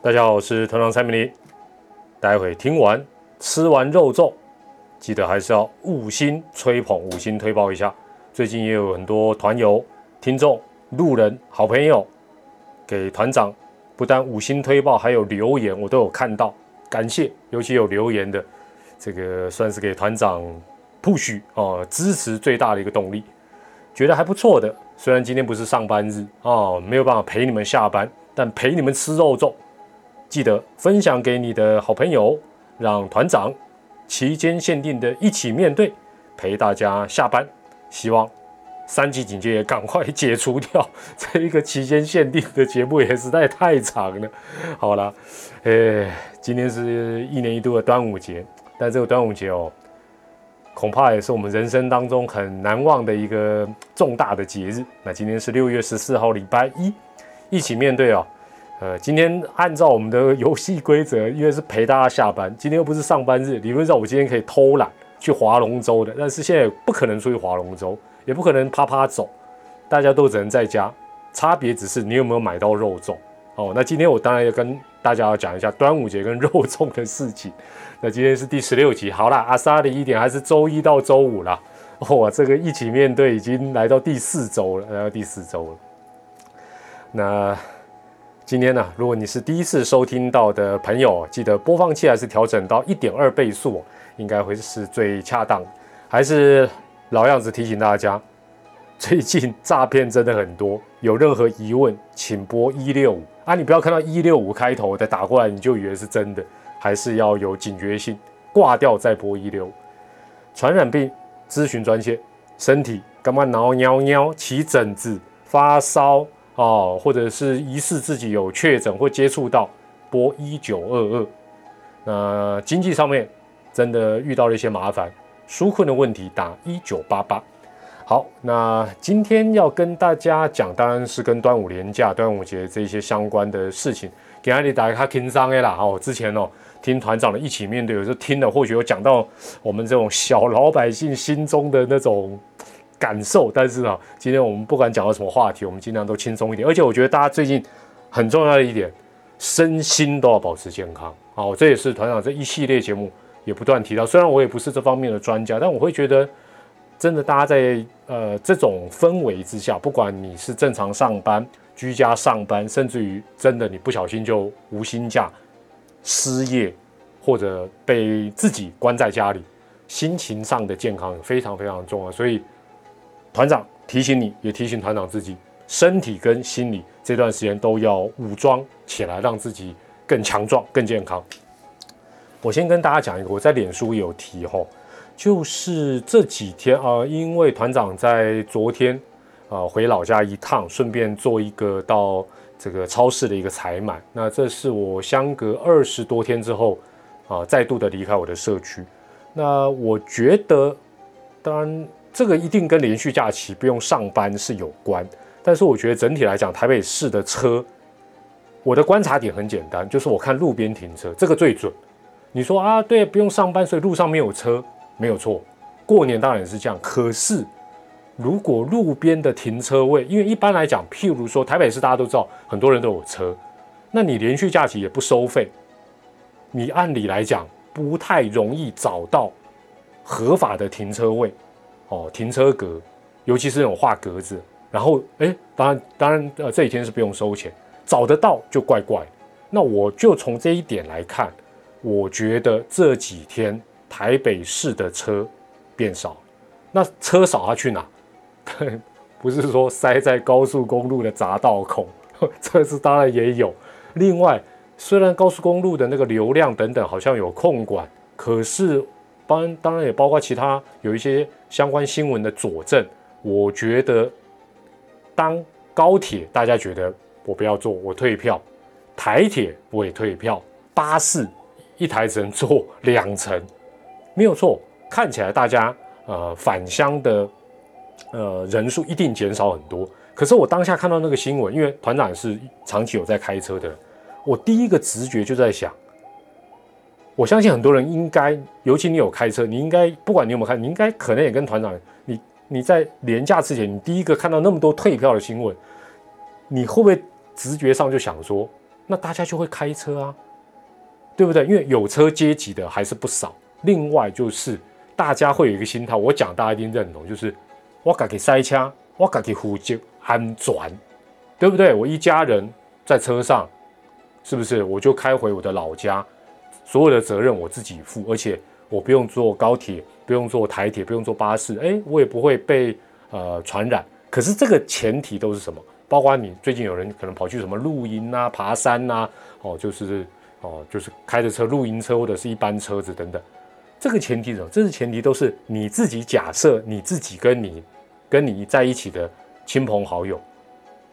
大家好，我是团长蔡明黎。待会听完吃完肉粽，记得还是要五星吹捧、五星推爆一下。最近也有很多团友、听众、路人、好朋友给团长不但五星推爆，还有留言，我都有看到，感谢。尤其有留言的，这个算是给团长 push 哦，支持最大的一个动力，觉得还不错的。虽然今天不是上班日哦，没有办法陪你们下班，但陪你们吃肉粽。记得分享给你的好朋友，让团长期间限定的一起面对，陪大家下班。希望三级警戒也赶快解除掉，这一个期间限定的节目也实在太长了。好了，诶，今天是一年一度的端午节，但这个端午节哦，恐怕也是我们人生当中很难忘的一个重大的节日。那今天是六月十四号，礼拜一，一起面对哦。呃，今天按照我们的游戏规则，因为是陪大家下班，今天又不是上班日，理论上我今天可以偷懒去划龙舟的，但是现在不可能出去划龙舟，也不可能啪啪走，大家都只能在家，差别只是你有没有买到肉粽哦。那今天我当然要跟大家要讲一下端午节跟肉粽的事情。那今天是第十六集，好啦，阿萨的一点还是周一到周五啦。哇，这个一起面对已经来到第四周了，来到第四周了，那。今天呢，如果你是第一次收听到的朋友，记得播放器还是调整到一点二倍速，应该会是最恰当。还是老样子提醒大家，最近诈骗真的很多，有任何疑问请拨一六五啊！你不要看到一六五开头的打过来你就以为是真的，还是要有警觉性，挂掉再拨一六五。传染病咨询专线，身体干嘛挠喵喵、起疹子、发烧。哦，或者是疑似自己有确诊或接触到，拨一九二二。那经济上面真的遇到了一些麻烦，纾困的问题打一九八八。好，那今天要跟大家讲，当然是跟端午连假、端午节这些相关的事情。给阿里打开听商诶啦，哦，之前哦听团长的一起面对，有时候听了或许有讲到我们这种小老百姓心中的那种。感受，但是啊，今天我们不管讲到什么话题，我们尽量都轻松一点。而且我觉得大家最近很重要的一点，身心都要保持健康。好，这也是团长这一系列节目也不断提到。虽然我也不是这方面的专家，但我会觉得，真的大家在呃这种氛围之下，不管你是正常上班、居家上班，甚至于真的你不小心就无薪假、失业，或者被自己关在家里，心情上的健康非常非常重要。所以。团长提醒你，也提醒团长自己，身体跟心理这段时间都要武装起来，让自己更强壮、更健康。我先跟大家讲一个，我在脸书有提吼，就是这几天啊，因为团长在昨天啊回老家一趟，顺便做一个到这个超市的一个采买。那这是我相隔二十多天之后啊，再度的离开我的社区。那我觉得，当然。这个一定跟连续假期不用上班是有关，但是我觉得整体来讲，台北市的车，我的观察点很简单，就是我看路边停车这个最准。你说啊，对，不用上班，所以路上没有车，没有错。过年当然是这样，可是如果路边的停车位，因为一般来讲，譬如说台北市大家都知道，很多人都有车，那你连续假期也不收费，你按理来讲不太容易找到合法的停车位。哦，停车格，尤其是那种画格子，然后哎，当然当然，呃，这几天是不用收钱，找得到就怪怪。那我就从这一点来看，我觉得这几天台北市的车变少，那车少它去哪？不是说塞在高速公路的匝道口，这是当然也有。另外，虽然高速公路的那个流量等等好像有控管，可是。当然，当然也包括其他有一些相关新闻的佐证。我觉得，当高铁大家觉得我不要坐，我退票；台铁我也退票；巴士一台只能坐两层，没有错。看起来大家呃返乡的呃人数一定减少很多。可是我当下看到那个新闻，因为团长是长期有在开车的，我第一个直觉就在想。我相信很多人应该，尤其你有开车，你应该不管你有没有开，你应该可能也跟团长，你你在廉价之前，你第一个看到那么多退票的新闻，你会不会直觉上就想说，那大家就会开车啊，对不对？因为有车阶级的还是不少。另外就是大家会有一个心态，我讲大家一定认同，就是我敢给塞车，我敢给呼救安转，对不对？我一家人在车上，是不是我就开回我的老家，所有的责任我自己负，而且我不用坐高铁，不用坐台铁，不用坐巴士，哎，我也不会被呃传染。可是这个前提都是什么？包括你最近有人可能跑去什么露营啊、爬山呐，哦，就是哦，就是开着车露营车或者是一般车子等等。这个前提什么？这是前提都是你自己假设你自己跟你跟你在一起的亲朋好友，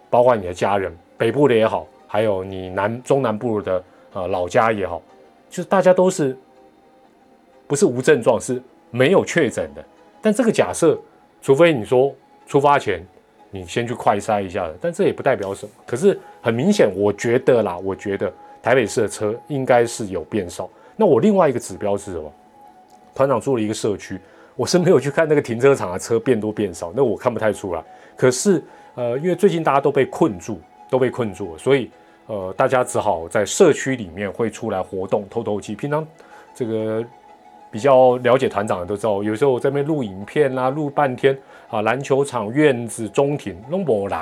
包括你的家人，北部的也好，还有你南中南部的呃老家也好，就是大家都是不是无症状，是没有确诊的。但这个假设，除非你说出发前。你先去快筛一下的但这也不代表什么。可是很明显，我觉得啦，我觉得台北市的车应该是有变少。那我另外一个指标是什么？团长住了一个社区，我是没有去看那个停车场的车变多变少，那我看不太出来。可是呃，因为最近大家都被困住，都被困住了，所以呃，大家只好在社区里面会出来活动透透气。平常这个。比较了解团长的都知道，有时候我在那边录影片啦，录半天啊，篮球场、院子、中庭拢无人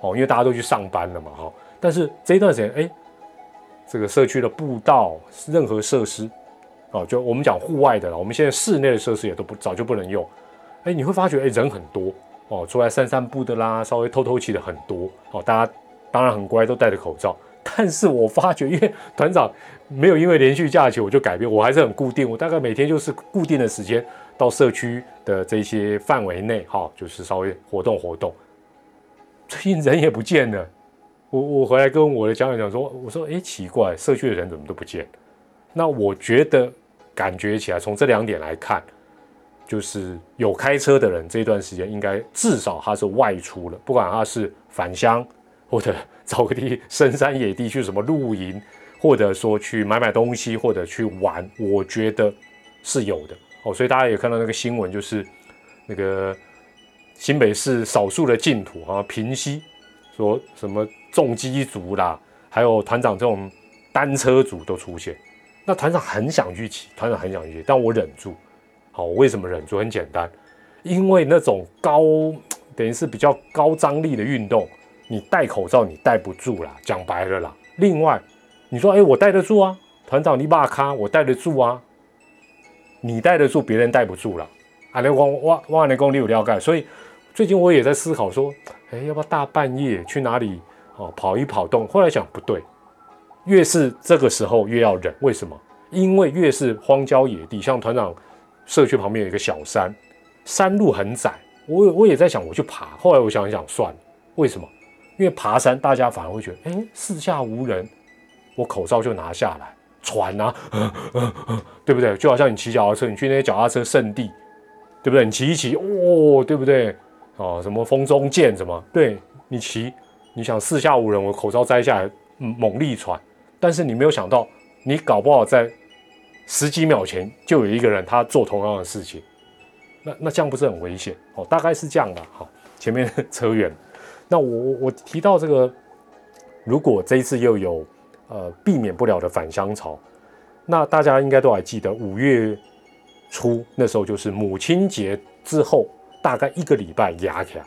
哦，因为大家都去上班了嘛，哈。但是这一段时间，哎，这个社区的步道、任何设施哦，就我们讲户外的了，我们现在室内的设施也都不早就不能用。哎，你会发觉，哎，人很多哦，出来散散步的啦，稍微透透气的很多哦，大家当然很乖，都戴着口罩。但是我发觉，因为团长没有因为连续假期我就改变，我还是很固定。我大概每天就是固定的时间到社区的这些范围内，哈，就是稍微活动活动。最近人也不见了，我我回来跟我的家长讲说，我说，哎，奇怪，社区的人怎么都不见？那我觉得感觉起来，从这两点来看，就是有开车的人这段时间应该至少他是外出了，不管他是返乡或者。找个地深山野地去什么露营，或者说去买买东西，或者去玩，我觉得是有的哦。所以大家也看到那个新闻，就是那个新北市少数的净土啊，平溪说什么重机族啦，还有团长这种单车族都出现。那团长很想去骑，团长很想去，但我忍住。好，我为什么忍住？很简单，因为那种高 等于是比较高张力的运动。你戴口罩，你戴不住啦，讲白了啦。另外，你说，哎，我戴得住啊，团长你把卡，我戴得住啊。你戴得住，别人戴不住了。啊，那光哇哇，那功力有了解。所以最近我也在思考说，哎，要不要大半夜去哪里哦跑一跑动？后来想不对，越是这个时候越要忍。为什么？因为越是荒郊野地，像团长社区旁边有一个小山，山路很窄。我我也在想，我去爬。后来我想一想，算了。为什么？因为爬山，大家反而会觉得，哎，四下无人，我口罩就拿下来，喘啊，对不对？就好像你骑脚踏车，你去那些脚踏车圣地，对不对？你骑一骑，哦，对不对？哦，什么风中剑什么？对你骑，你想四下无人，我口罩摘下来，猛力喘，但是你没有想到，你搞不好在十几秒前就有一个人他做同样的事情，那那这样不是很危险？哦，大概是这样的。好，前面 扯远。那我我提到这个，如果这一次又有呃避免不了的返乡潮，那大家应该都还记得五月初那时候就是母亲节之后大概一个礼拜压起来。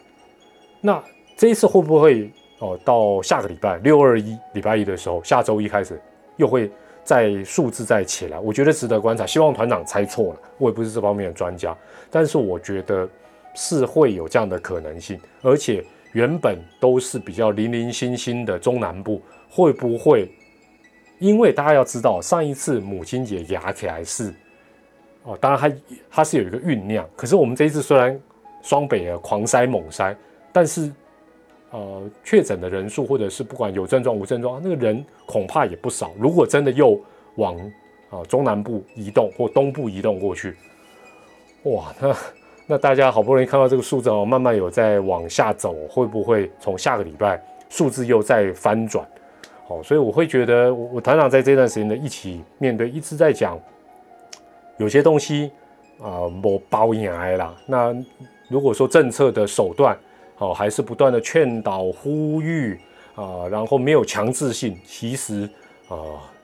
那这一次会不会哦到下个礼拜六二一礼拜一的时候，下周一开始又会再数字再起来？我觉得值得观察。希望团长猜错了，我也不是这方面的专家，但是我觉得是会有这样的可能性，而且。原本都是比较零零星星的中南部，会不会？因为大家要知道，上一次母亲节压起来是哦，当然它它是有一个酝酿。可是我们这一次虽然双北啊狂塞猛塞，但是呃确诊的人数或者是不管有症状无症状，那个人恐怕也不少。如果真的又往啊中南部移动或东部移动过去，哇，那。那大家好不容易看到这个数字哦，慢慢有在往下走，会不会从下个礼拜数字又在翻转？好，所以我会觉得，我我团长在这段时间的一起面对，一直在讲有些东西啊，我包养来啦。那如果说政策的手段，哦，还是不断的劝导呼吁啊，然后没有强制性，其实啊，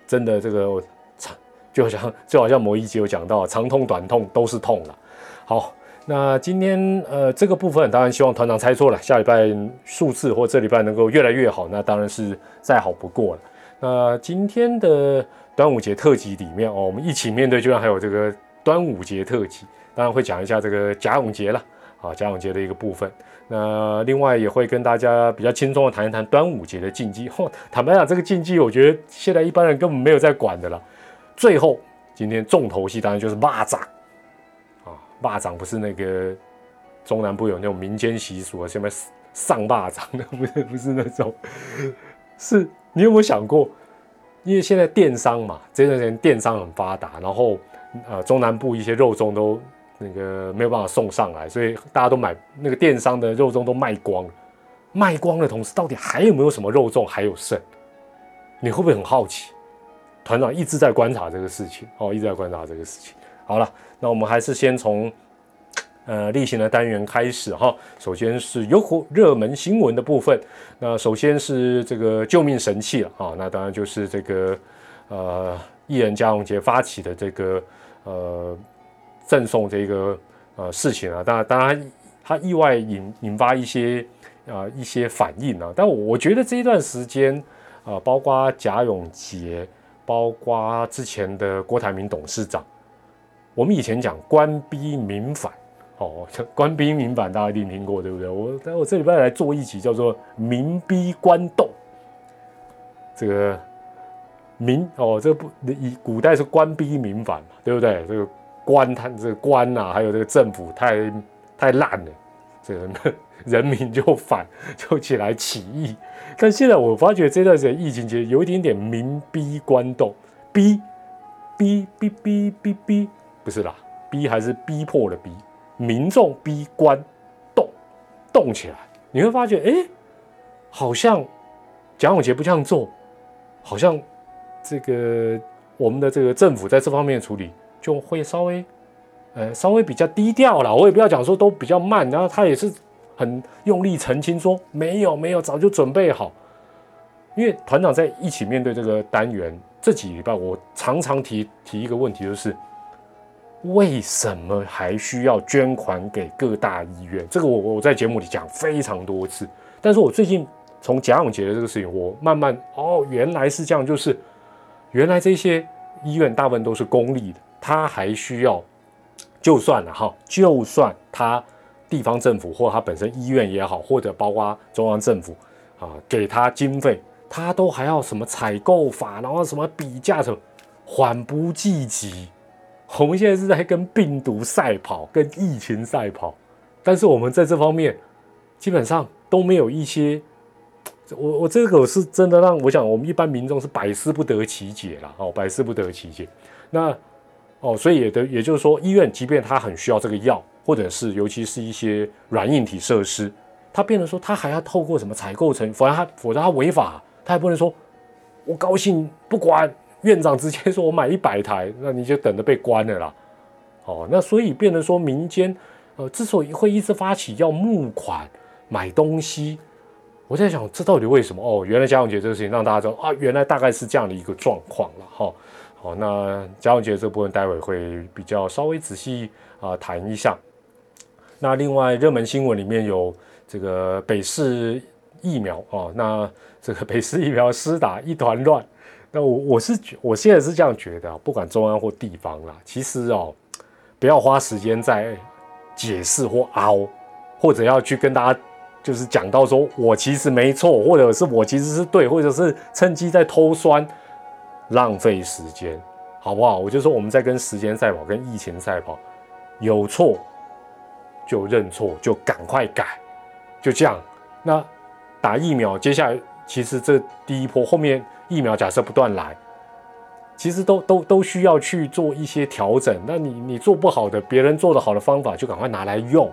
真的这个长就好像就好像某一集有讲到，长痛短痛都是痛了。好，那今天呃这个部分当然希望团长猜错了，下礼拜数字或这礼拜能够越来越好，那当然是再好不过了。那今天的端午节特辑里面哦，我们一起面对，居然还有这个端午节特辑，当然会讲一下这个甲永节了啊，甲永节的一个部分。那另外也会跟大家比较轻松的谈一谈端午节的禁忌。坦白讲，这个禁忌我觉得现在一般人根本没有在管的了。最后今天重头戏当然就是蚂蚱霸掌不是那个中南部有那种民间习俗啊，什么上霸掌的，不是不是那种，是你有没有想过？因为现在电商嘛，这段时间电商很发达，然后呃中南部一些肉粽都。那个没有办法送上来，所以大家都买那个电商的肉粽都卖光了。卖光的同时，到底还有没有什么肉粽还有剩？你会不会很好奇？团长一直在观察这个事情哦，一直在观察这个事情。好了，那我们还是先从呃例行的单元开始哈。首先是有火热门新闻的部分。那首先是这个救命神器了啊，那当然就是这个呃艺人嘉荣杰发起的这个呃。赠送这个呃事情啊，当然当然他意外引引发一些啊一些反应啊，但我觉得这一段时间啊，包括贾永杰，包括之前的郭台铭董事长，我们以前讲官逼民反哦，官逼民反大家一定听过对不对？我我这礼拜来做一集叫做民逼官斗，这个民哦，这不以古代是官逼民反嘛，对不对？这个。官他这个官呐，还有这个政府太太烂了，这个人 民就反 就起来起义。但现在我发觉这段时间疫情节有一点点民逼官斗，逼逼逼逼逼逼，不是啦，逼还是逼迫的逼，民众逼官动动起来，你会发觉哎，好像蒋永杰不这样做，好像这个我们的这个政府在这方面处理。就会稍微，呃，稍微比较低调了。我也不要讲说都比较慢，然后他也是很用力澄清说没有没有，早就准备好。因为团长在一起面对这个单元这几礼拜，我常常提提一个问题，就是为什么还需要捐款给各大医院？这个我我在节目里讲非常多次，但是我最近从贾永杰的这个事情，我慢慢哦，原来是这样，就是原来这些医院大部分都是公立的。他还需要，就算了哈，就算他地方政府或他本身医院也好，或者包括中央政府啊，给他经费，他都还要什么采购法，然后什么比价什么，缓不济急。我们现在是在跟病毒赛跑，跟疫情赛跑，但是我们在这方面基本上都没有一些，我我这个是真的让我想，我们一般民众是百思不得其解了哦，百思不得其解。那哦，所以也的，也就是说，医院即便他很需要这个药，或者是尤其是一些软硬体设施，他变得说他还要透过什么采购成，否则他否则他违法，他也不能说，我高兴不管院长直接说我买一百台，那你就等着被关了啦。哦，那所以变得说民间，呃，之所以会一直发起要募款买东西，我在想这到底为什么？哦，原来家用节这个事情让大家知道啊，原来大概是这样的一个状况了哈。好，那嘉永杰这部分待会会比较稍微仔细啊谈一下。那另外热门新闻里面有这个北市疫苗啊，那这个北市疫苗施打一团乱。那我我是觉我现在是这样觉得啊，不管中央或地方啦，其实哦，不要花时间在解释或凹，或者要去跟大家就是讲到说我其实没错，或者是我其实是对，或者是趁机在偷酸。浪费时间，好不好？我就说我们在跟时间赛跑，跟疫情赛跑，有错就认错，就赶快改，就这样。那打疫苗，接下来其实这第一波后面疫苗假设不断来，其实都都都需要去做一些调整。那你你做不好的，别人做的好的方法就赶快拿来用。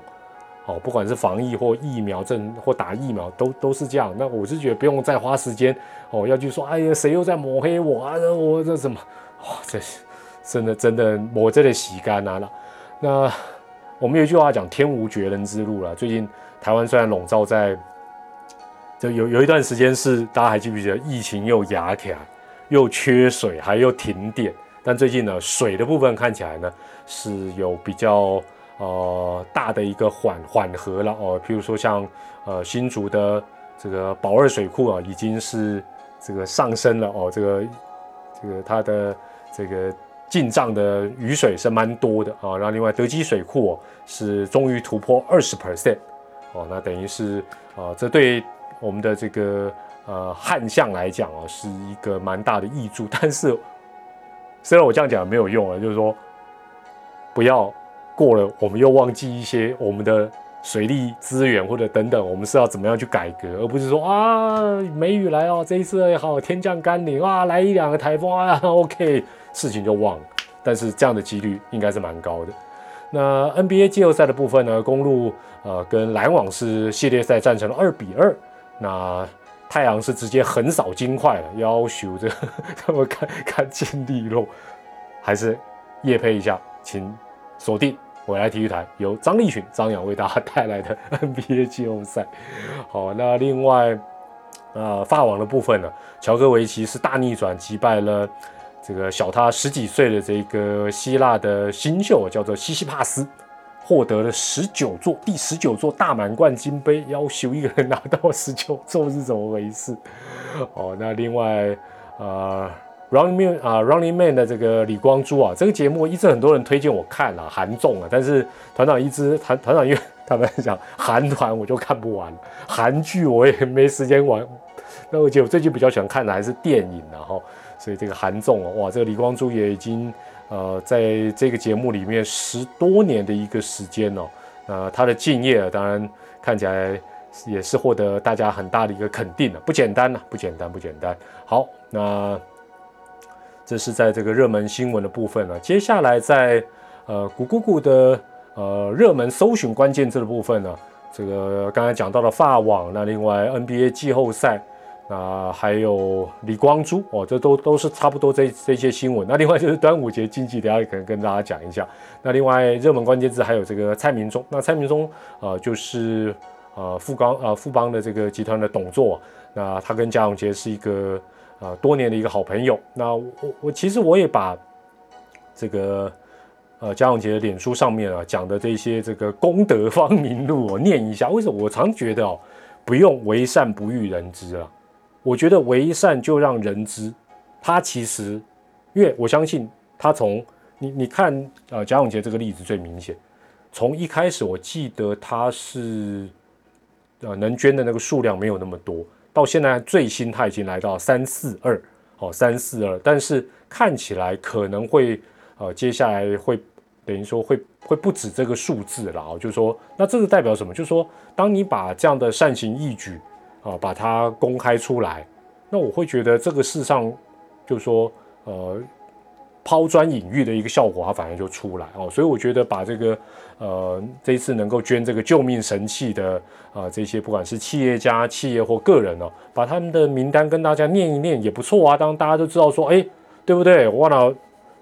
哦，不管是防疫或疫苗证或打疫苗，都都是这样。那我是觉得不用再花时间哦，要去说，哎呀，谁又在抹黑我啊？我这什么？哇，这是真的真的抹这里洗干啊了。那我们有一句话讲，天无绝人之路了。最近台湾虽然笼罩在有有一段时间是大家还记不记得疫情又压起来，又缺水，还又停电。但最近呢，水的部分看起来呢是有比较呃大的一个缓缓和了哦。譬如说像呃新竹的这个宝二水库啊，已经是这个上升了哦，这个这个它的这个。进账的雨水是蛮多的啊，然后另外德基水库哦是终于突破二十 percent 哦，那等于是啊，这对我们的这个呃旱象来讲啊，是一个蛮大的益助。但是 虽然我这样讲没有用啊，就是说不要过了，我们又忘记一些我们的水利资源或者等等，我们是要怎么样去改革，而不是说啊梅雨来哦，这一次也好天降甘霖啊，来一两个台风啊，OK。事情就忘了，但是这样的几率应该是蛮高的。那 NBA 季后赛的部分呢？公路呃跟篮网是系列赛战成了二比二。那太阳是直接横扫金块了，要求这 他们看看见利落，还是夜配一下，请锁定未来体育台，由张立群、张扬为大家带来的 NBA 季后赛。好，那另外呃法网的部分呢？乔戈维奇是大逆转击败了。这个小他十几岁的这个希腊的新秀叫做西西帕斯，获得了十九座第十九座大满贯金杯，要求一个人拿到十九座是怎么回事？哦，那另外呃，Running Man 啊，Running Man 的这个李光洙啊，这个节目一直很多人推荐我看啊，韩综啊，但是团长一直团团长因为他们讲韩团我就看不完，韩剧我也没时间玩，那而且我最近比较喜欢看的还是电影然后。所以这个韩综哦，哇，这个李光洙也已经呃在这个节目里面十多年的一个时间哦，呃，他的敬业当然看起来也是获得大家很大的一个肯定的，不简单呐，不简单，不简单。好，那这是在这个热门新闻的部分了。接下来在呃谷谷谷的呃热门搜寻关键字的部分呢，这个刚才讲到了法网，那另外 NBA 季后赛。那还有李光洙哦，这都都是差不多这这些新闻。那另外就是端午节经济，等下可能跟大家讲一下。那另外热门关键字还有这个蔡明忠。那蔡明忠啊，就是呃富邦啊富邦的这个集团的董座。那他跟贾永杰是一个呃多年的一个好朋友。那我我其实我也把这个呃贾永杰的脸书上面啊讲的这些这个功德方明录我念一下。为什么我常觉得哦，不用为善不欲人知啊。我觉得为善就让人知，他其实，因为我相信他从你你看呃贾永杰这个例子最明显，从一开始我记得他是呃能捐的那个数量没有那么多，到现在最新他已经来到三四二，哦三四二，但是看起来可能会呃接下来会等于说会会不止这个数字了哦，就是说那这个代表什么？就是说当你把这样的善行义举。啊，把它公开出来，那我会觉得这个世上，就是说，呃，抛砖引玉的一个效果，它反而就出来哦。所以我觉得把这个，呃，这一次能够捐这个救命神器的啊，这些不管是企业家、企业或个人哦，把他们的名单跟大家念一念也不错啊。当大家都知道说，哎，对不对？我忘了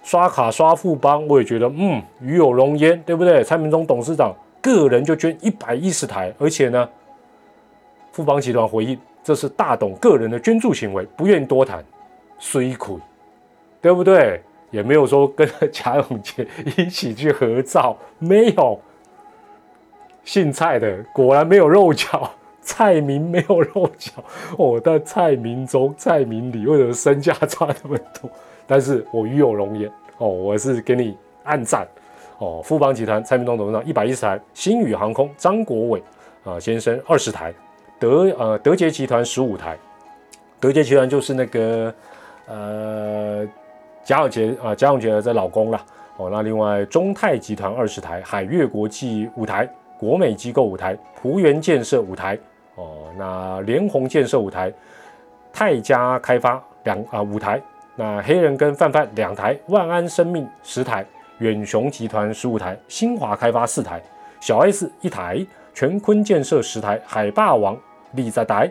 刷卡刷富邦，我也觉得，嗯，与有荣焉，对不对？蔡明忠董事长个人就捐一百一十台，而且呢。富邦集团回应：“这是大董个人的捐助行为，不愿意多谈，虽苦，对不对？也没有说跟贾永杰一起去合照，没有。姓蔡的果然没有肉脚，蔡明没有肉脚哦。但蔡明忠、蔡明礼为什么身价差那么多？但是我与有荣焉哦，我是给你暗赞哦。富邦集团蔡明忠董事长一百一十台，新宇航空张国伟啊先生二十台。”德呃德捷集团十五台，德捷集团就是那个呃贾永杰啊贾永杰的老公啦。哦。那另外中泰集团二十台，海悦国际五台，国美机构五台，浦原建设五台哦。那联宏建设五台，泰嘉开发两啊五台，那黑人跟范范两台，万安生命十台，远雄集团十五台，新华开发四台，小 S 一台，全坤建设十台，海霸王。立在台，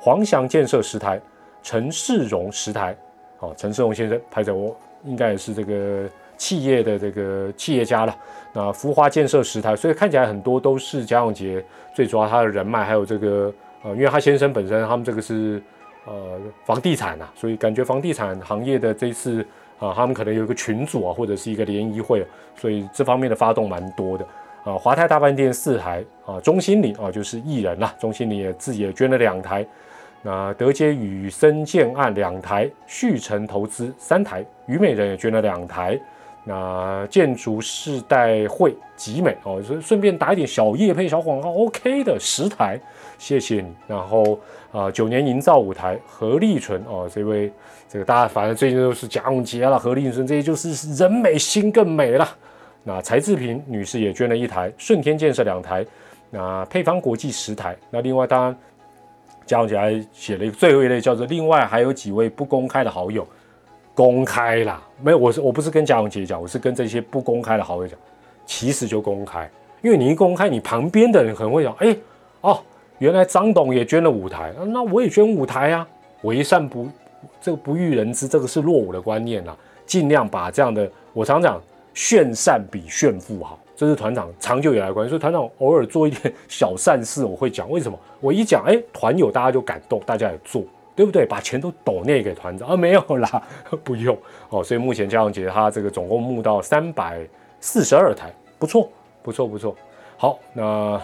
黄翔建设十台，陈世荣十台，哦，陈世荣先生拍在我应该也是这个企业的这个企业家了。那福华建设十台，所以看起来很多都是贾永杰最主要他的人脉，还有这个呃，因为他先生本身他们这个是呃房地产啊，所以感觉房地产行业的这次啊，他们可能有一个群组啊，或者是一个联谊会，所以这方面的发动蛮多的啊。华泰大饭店四台啊，中心里啊就是艺人啦，中心里也自己也捐了两台。那德杰与森建案两台，旭成投资三台，虞美人也捐了两台。那建筑世代会集美哦，顺顺便打一点小叶配小广告，OK 的十台，谢谢你。然后啊，九年营造舞台何立纯哦，这位这个大家反正最近都是贾永杰了，何立纯这些就是人美心更美了。那柴志平女士也捐了一台，顺天建设两台，那配方国际十台。那另外当然。加起来写了一个最后一类，叫做另外还有几位不公开的好友，公开啦，没有，我是我不是跟贾永杰讲，我是跟这些不公开的好友讲，其实就公开，因为你一公开，你旁边的人可能会讲，哎，哦，原来张董也捐了五台，那我也捐五台啊，为善不这个不欲人知，这个是落伍的观念啦，尽量把这样的，我常讲，炫善比炫富好。这是团长长久以来关系，所以团长偶尔做一点小善事，我会讲为什么。我一讲，哎，团友大家就感动，大家也做，对不对？把钱都抖那给团长啊，没有啦，不用哦。所以目前嘉永杰他这个总共募到三百四十二台，不错，不错，不错。好，那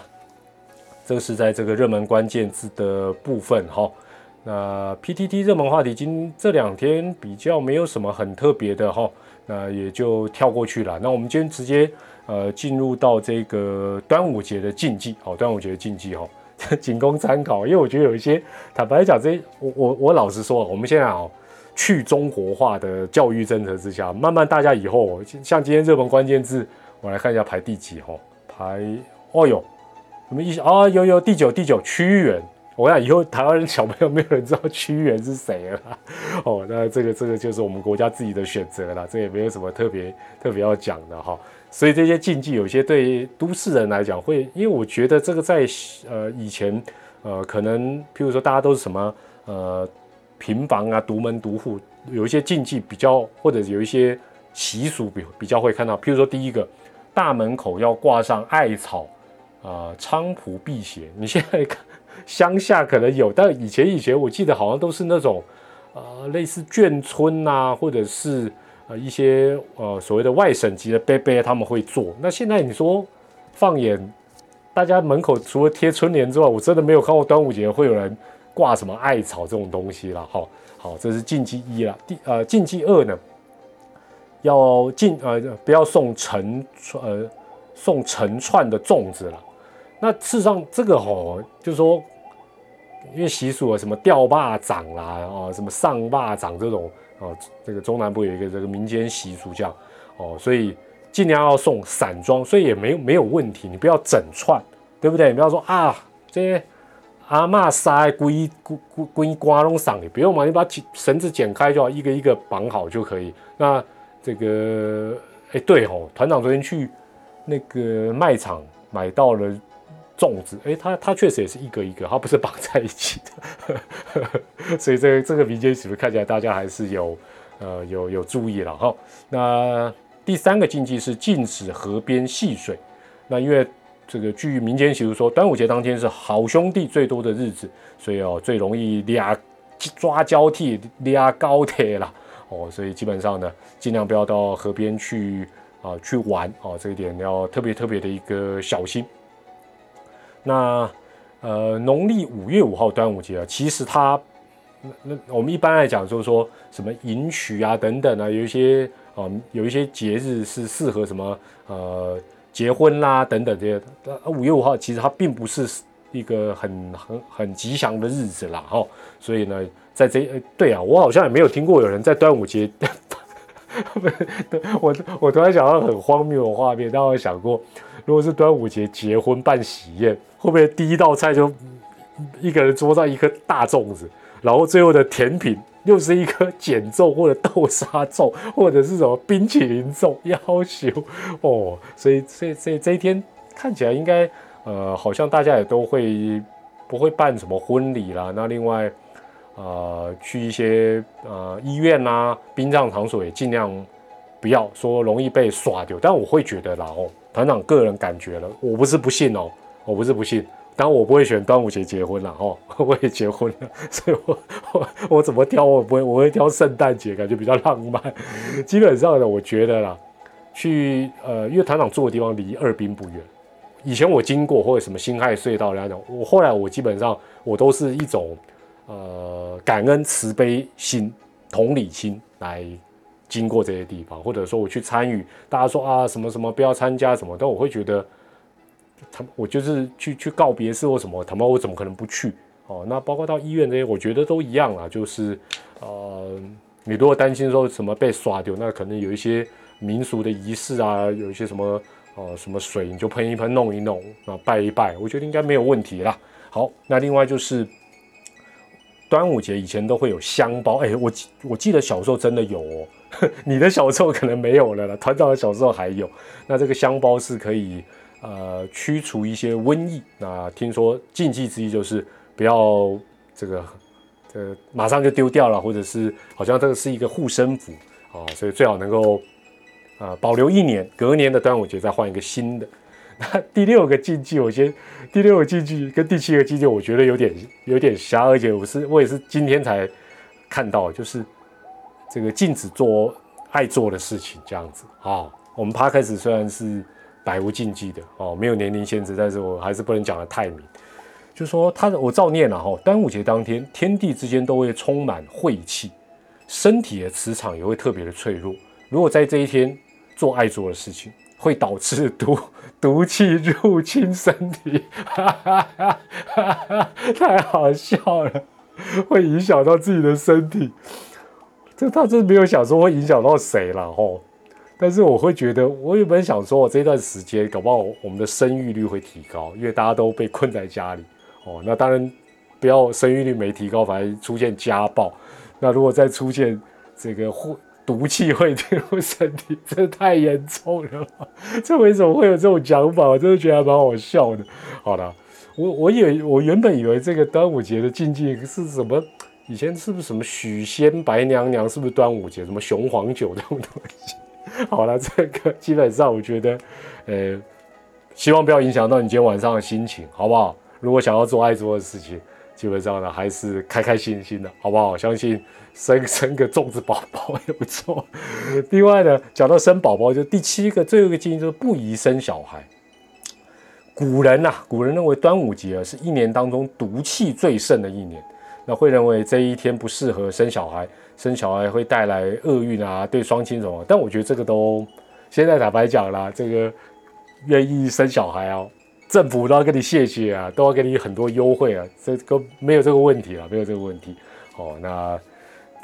这个是在这个热门关键字的部分哈。那 PTT 热门话题今这两天比较没有什么很特别的哈，那也就跳过去了。那我们今天直接。呃，进入到这个端午节的禁忌，好，端午节的禁忌哈，仅供参考。因为我觉得有一些，坦白讲，这我我我老实说，我们现在啊，去中国化的教育政策之下，慢慢大家以后，像今天热门关键字，我来看一下排第几哈，排哦哟，什么意思啊？有有第九第九屈原。我想以后台湾人小朋友没有人知道屈原是谁了，哦，那这个这个就是我们国家自己的选择了，这也没有什么特别特别要讲的哈。所以这些禁忌有些对都市人来讲会，因为我觉得这个在呃以前呃可能譬如说大家都是什么呃平房啊独门独户，有一些禁忌比较或者有一些习俗比比较会看到，譬如说第一个大门口要挂上艾草啊菖蒲辟邪，你现在看。乡下可能有，但以前以前我记得好像都是那种，呃，类似眷村呐，或者是呃一些呃所谓的外省级的伯伯他们会做。那现在你说放眼大家门口除了贴春联之外，我真的没有看过端午节会有人挂什么艾草这种东西了。好，好，这是禁忌一了。第呃禁忌二呢，要禁呃不要送成串呃送成串的粽子了。那事实上，这个吼，就是说，因为习俗啊，什么吊霸掌啦，哦，什么上霸掌这种，哦，这个中南部有一个这个民间习俗这样，哦，所以尽量要送散装，所以也没没有问题，你不要整串，对不对？你不要说啊，这些阿嬷塞龟龟龟瓜拢上，你不用嘛，你把绳子剪开就好，一个一个绑好就可以。那这个，哎，对吼，团长昨天去那个卖场买到了。粽子，哎，它它确实也是一个一个，它不是绑在一起的，所以这这个民间习俗看起来大家还是有呃有有注意了哈。那第三个禁忌是禁止河边戏水，那因为这个据民间习俗说，端午节当天是好兄弟最多的日子，所以哦最容易俩抓交替俩高铁啦哦，所以基本上呢尽量不要到河边去啊去玩哦，这一点要特别特别的一个小心。那，呃，农历五月五号端午节啊，其实它，那那我们一般来讲就是说什么迎娶啊等等啊，有一些啊有一些节日是适合什么呃结婚啦等等这些。五月五号其实它并不是一个很很很吉祥的日子啦，哈。所以呢，在这对啊，我好像也没有听过有人在端午节。我 我突然想到很荒谬的画面，但我想过，如果是端午节结婚办喜宴，会不会第一道菜就一个人桌上一颗大粽子，然后最后的甜品又是一颗碱粽或者豆沙粽，或者是什么冰淇淋粽？要求哦，所以这这这一天看起来应该呃，好像大家也都会不会办什么婚礼啦？那另外。呃，去一些呃医院呐、殡葬场所也尽量不要说容易被耍掉。但我会觉得啦，哦，团长个人感觉了，我不是不信哦，我不是不信，当然我不会选端午节结婚了哦，我也结婚了，所以我我我怎么挑我不会，我会挑圣诞节，感觉比较浪漫。基本上呢，我觉得啦，去呃，因为团长住的地方离二滨不远，以前我经过或者什么辛亥隧道那种，我后来我基本上我都是一种呃感恩慈悲心、同理心来经过这些地方，或者说我去参与，大家说啊什么什么不要参加什么，但我会觉得。他我就是去去告别式或什么，他妈我怎么可能不去？哦，那包括到医院这些，我觉得都一样啊。就是呃，你如果担心说什么被刷掉，那可能有一些民俗的仪式啊，有一些什么哦什么水，你就喷一喷，弄一弄啊，拜一拜，我觉得应该没有问题啦。好，那另外就是端午节以前都会有香包，哎，我记我记得小时候真的有哦，你的小时候可能没有了了，团长的小时候还有。那这个香包是可以。呃，驱除一些瘟疫。那听说禁忌之一就是不要这个，呃，马上就丢掉了，或者是好像这个是一个护身符啊，所以最好能够啊保留一年，隔年的端午节再换一个新的。那第六个禁忌，我先第六个禁忌跟第七个禁忌，我觉得有点有点瞎，而且我是我也是今天才看到，就是这个禁止做爱做的事情这样子啊。我们趴开始虽然是。百无禁忌的哦，没有年龄限制，但是我还是不能讲的太明。就说他的，我照念了哈。端午节当天，天地之间都会充满晦气，身体的磁场也会特别的脆弱。如果在这一天做爱做的事情，会导致毒毒气入侵身体，太好笑了，会影响到自己的身体。这他真没有想说会影响到谁了吼。但是我会觉得，我原本想说，我这段时间搞不好我们的生育率会提高，因为大家都被困在家里哦。那当然不要生育率没提高，反而出现家暴。那如果再出现这个会毒气会进入身体，真的太严重了。这为什么会有这种讲法？我真的觉得还蛮好笑的。好了，我我以为我原本以为这个端午节的禁忌是什么？以前是不是什么许仙、白娘娘？是不是端午节什么雄黄酒这种东西？好了，这个基本上我觉得，呃，希望不要影响到你今天晚上的心情，好不好？如果想要做爱做的事情，基本上呢还是开开心心的，好不好？相信生 生个粽子宝宝也不错。另外呢，讲到生宝宝，就第七个最后一个建议就是不宜生小孩。古人呐，古人认为端午节是一年当中毒气最盛的一年，那会认为这一天不适合生小孩。生小孩会带来厄运啊，对双亲什么？但我觉得这个都现在坦白讲啦，这个愿意生小孩啊，政府都要跟你谢谢啊，都要给你很多优惠啊，这个没有这个问题啊，没有这个问题。哦，那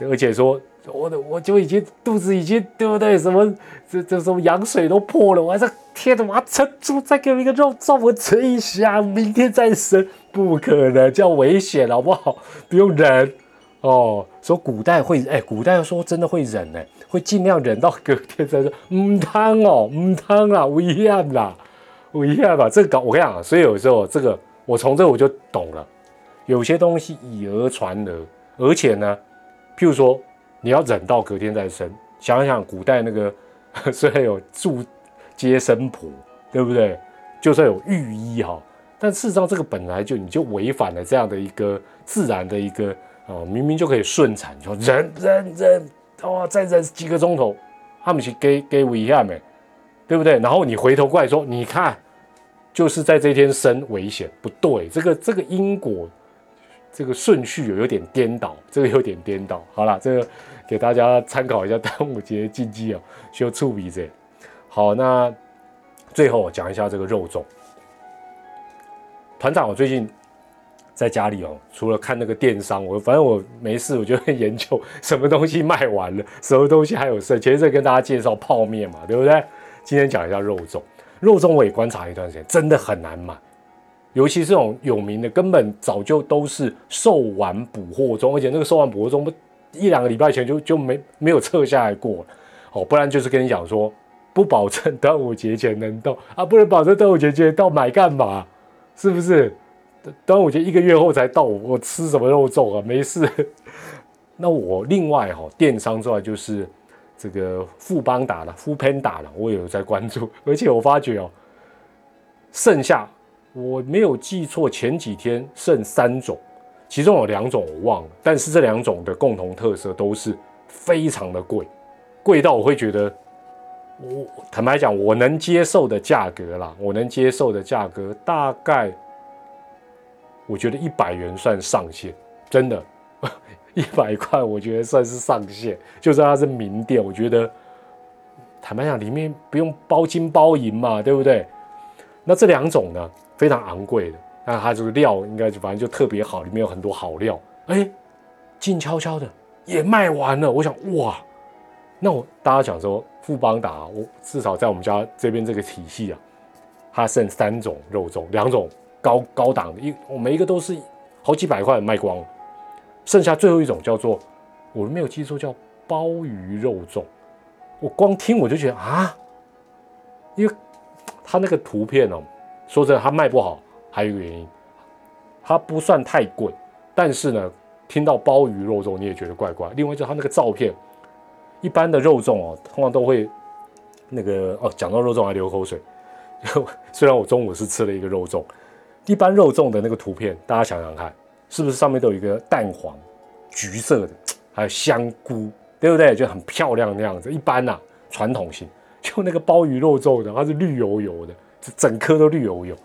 而且说我的我就已经肚子已经对不对？什么这这什么羊水都破了，我还是天的，我要撑住，再给我一个肉照我吃一下，明天再生，不可能，叫危险好不好？不用忍。哦，说古代会哎，古代说真的会忍哎，会尽量忍到隔天再说。唔汤哦，唔汤啦，危险啦，危险吧？这个搞我跟你讲，所以有时候这个我从这我就懂了，有些东西以讹传讹，而且呢，譬如说你要忍到隔天再生，想想古代那个 虽然有住接生婆，对不对？就算有御医哈，但事实上这个本来就你就违反了这样的一个自然的一个。哦，明明就可以顺产，说忍忍忍，哦，再忍几个钟头，他们去给给危险没，对不对？然后你回头过来说，你看，就是在这天生危险，不对，这个这个因果，这个顺序有有点颠倒，这个有点颠倒。好了，这个给大家参考一下端午节禁忌哦，需要注意这。好，那最后讲一下这个肉粽，团长，我最近。在家里哦，除了看那个电商，我反正我没事，我就会研究什么东西卖完了，什么东西还有剩。前一阵跟大家介绍泡面嘛，对不对？今天讲一下肉粽，肉粽我也观察一段时间，真的很难买，尤其这种有名的，根本早就都是售完补货中，而且那个售完补货中不一两个礼拜前就就没没有撤下来过了，哦，不然就是跟你讲说不保证端午节前能到啊，不能保证端午节前到买干嘛？是不是？端午节一个月后才到，我吃什么肉粽啊？没事。那我另外哈，电商之外就是这个富邦打了，富 pen 打了，我也有在关注。而且我发觉哦，剩下我没有记错，前几天剩三种，其中有两种我忘了，但是这两种的共同特色都是非常的贵，贵到我会觉得，我坦白讲，我能接受的价格啦，我能接受的价格大概，我觉得一百元算上限，真的，一百块我觉得算是上限，就算它是名店，我觉得坦白讲，里面不用包金包银嘛，对不对？那这两种呢？非常昂贵的，那它这个料应该就反正就特别好，里面有很多好料。哎，静悄悄的也卖完了。我想哇，那我大家讲说富邦达，我至少在我们家这边这个体系啊，它剩三种肉粽，两种高高档的，一我每一个都是好几百块卖光了，剩下最后一种叫做我没有记错叫鲍鱼肉粽，我光听我就觉得啊，因为它那个图片哦。说真的，它卖不好，还有一个原因，它不算太贵，但是呢，听到鲍鱼肉粽你也觉得怪怪。另外就是它那个照片，一般的肉粽哦，通常都会那个哦，讲到肉粽还流口水。虽然我中午是吃了一个肉粽，一般肉粽的那个图片，大家想想看，是不是上面都有一个蛋黄、橘色的，还有香菇，对不对？就很漂亮那样子。一般呐，传统型，就那个鲍鱼肉粽的，它是绿油油的。整颗都绿油油，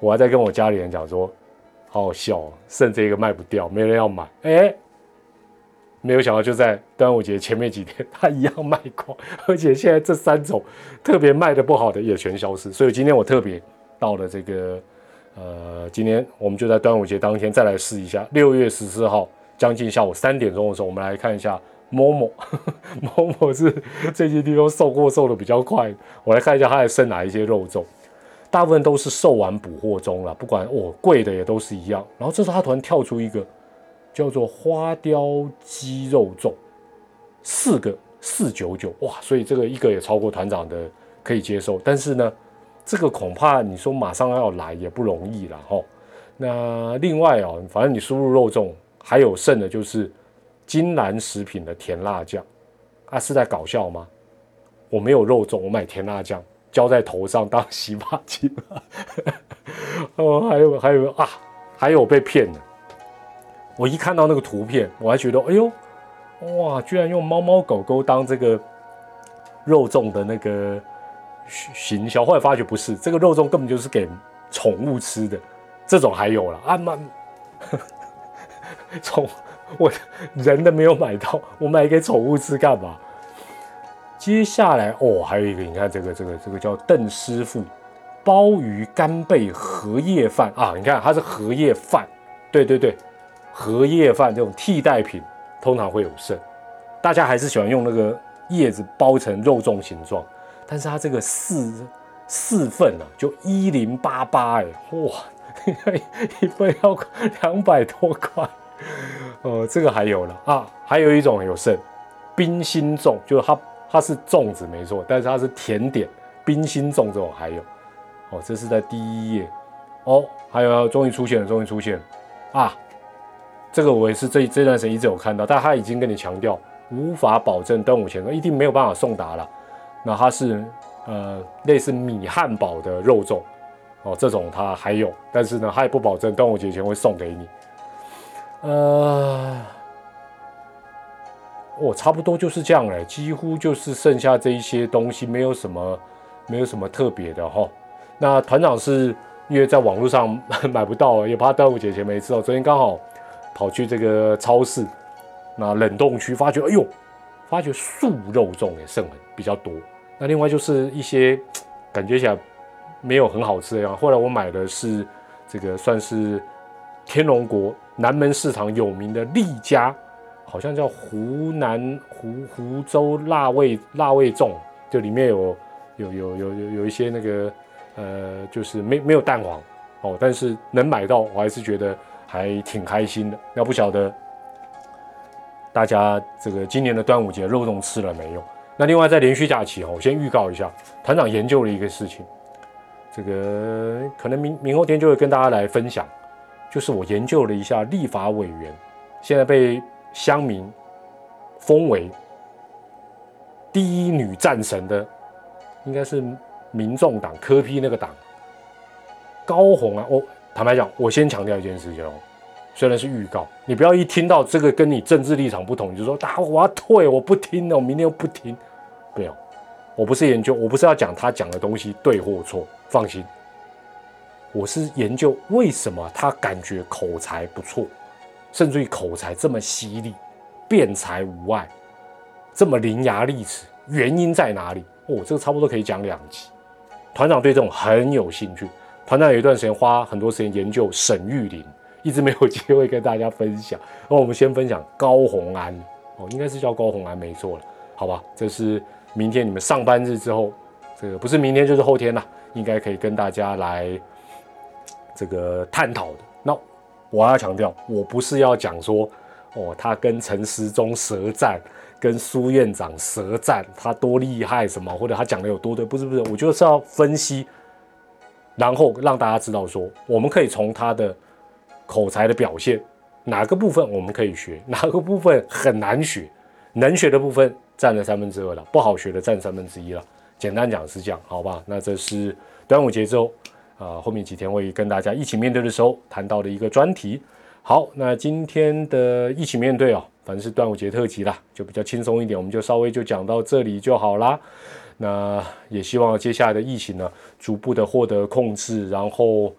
我还在跟我家里人讲说，好好笑哦，剩这个卖不掉，没人要买。哎，没有想到就在端午节前面几天，它一样卖光，而且现在这三种特别卖的不好的也全消失。所以今天我特别到了这个，呃，今天我们就在端午节当天再来试一下。六月十四号将近下午三点钟的时候，我们来看一下。某某某某是 这些地方售货售的比较快，我来看一下它还剩哪一些肉粽，大部分都是售完补货中了，不管哦贵的也都是一样。然后这时候它突然跳出一个叫做花雕鸡肉粽，四个四九九哇，所以这个一个也超过团长的可以接受，但是呢，这个恐怕你说马上要来也不容易了哈。那另外哦，反正你输入肉粽还有剩的就是。金兰食品的甜辣酱，啊是在搞笑吗？我没有肉粽，我买甜辣酱浇在头上当洗发精。哦，还有还有啊，还有被骗的。我一看到那个图片，我还觉得，哎呦，哇，居然用猫猫狗狗当这个肉粽的那个行销，后来发觉不是，这个肉粽根本就是给宠物吃的。这种还有了啊，妈，宠。我人的没有买到，我买给宠物吃干嘛？接下来哦，还有一个，你看这个这个这个叫邓师傅鲍鱼干贝荷叶饭啊，你看它是荷叶饭，对对对，荷叶饭这种替代品通常会有剩，大家还是喜欢用那个叶子包成肉粽形状，但是它这个四四份啊，就一零八八哎，哇，一份要两百多块。呃，这个还有了。啊，还有一种有剩，冰心粽，就是它它是粽子没错，但是它是甜点，冰心粽这种还有，哦，这是在第一页，哦，还有终于出现了，终于出现了。啊，这个我也是这这段时间一直有看到，但他已经跟你强调无法保证端午前一定没有办法送达了，那它是呃类似米汉堡的肉粽，哦，这种它还有，但是呢，它也不保证端午节前会送给你。呃，我差不多就是这样了，几乎就是剩下这一些东西，没有什么，没有什么特别的哈。那团长是因为在网络上 买不到，也怕端午节前没吃到。昨天刚好跑去这个超市，那冷冻区发觉，哎呦，发觉素肉粽也剩很比较多。那另外就是一些 感觉起来没有很好吃的样。后来我买的是这个算是天龙国。南门市场有名的丽家，好像叫湖南湖湖州辣味辣味粽，就里面有有有有有有一些那个呃，就是没没有蛋黄哦，但是能买到，我还是觉得还挺开心的。那不晓得大家这个今年的端午节肉粽吃了没有？那另外在连续假期哦，我先预告一下，团长研究了一个事情，这个可能明明后天就会跟大家来分享。就是我研究了一下立法委员，现在被乡民封为第一女战神的，应该是民众党科批那个党高红啊，我坦白讲，我先强调一件事情哦，虽然是预告，你不要一听到这个跟你政治立场不同，你就说啊我要退，我不听了，我明天又不听，没有，我不是研究，我不是要讲他讲的东西对或错，放心，我是研究为什么他感觉口才不错，甚至于口才这么犀利，辩才无碍，这么伶牙俐齿，原因在哪里？哦，这个差不多可以讲两集。团长对这种很有兴趣，团长有一段时间花很多时间研究沈玉琳，一直没有机会跟大家分享。那 我们先分享高红安，哦，应该是叫高红安没错了，好吧？这是明天你们上班日之后，这个不是明天就是后天了，应该可以跟大家来这个探讨的。那我要强调，我不是要讲说，哦，他跟陈时中舌战。跟苏院长舌战，他多厉害什么，或者他讲的有多对，不是不是，我就是要分析，然后让大家知道说，我们可以从他的口才的表现，哪个部分我们可以学，哪个部分很难学，能学的部分占了三分之二了，不好学的占三分之一了。简单讲是这样，好吧？那这是端午节之后啊，后面几天会跟大家一起面对的时候谈到的一个专题。好，那今天的一起面对哦。反正是端午节特辑啦，就比较轻松一点，我们就稍微就讲到这里就好啦。那也希望接下来的疫情呢，逐步的获得控制，然后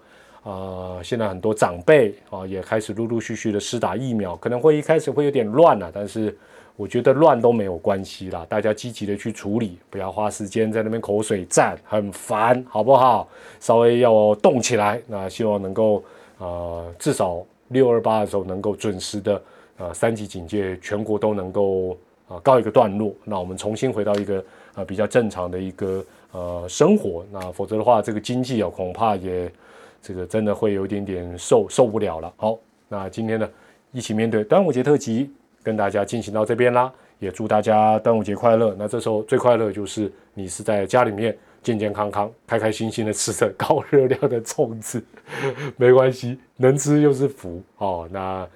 啊，现在很多长辈啊也开始陆陆续续的施打疫苗，可能会一开始会有点乱了，但是我觉得乱都没有关系啦，大家积极的去处理，不要花时间在那边口水战，很烦，好不好？稍微要动起来，那希望能够啊，至少六二八的时候能够准时的。呃，三级警戒全国都能够啊告一个段落，那我们重新回到一个呃比较正常的一个呃生活，那否则的话，这个经济啊恐怕也这个真的会有一点点受受不了了。好，那今天呢一起面对端午节特辑，跟大家进行到这边啦，也祝大家端午节快乐。那这时候最快乐就是你是在家里面健健康康、开开心心的吃着高热量的粽子，没关系，能吃又是福哦。那。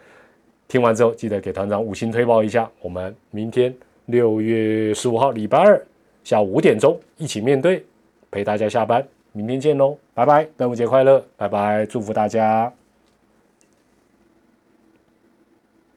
听完之后，记得给团长五星推报一下。我们明天六月十五号礼拜二下午五点钟一起面对，陪大家下班。明天见喽，拜拜！端午节快乐，拜拜！祝福大家。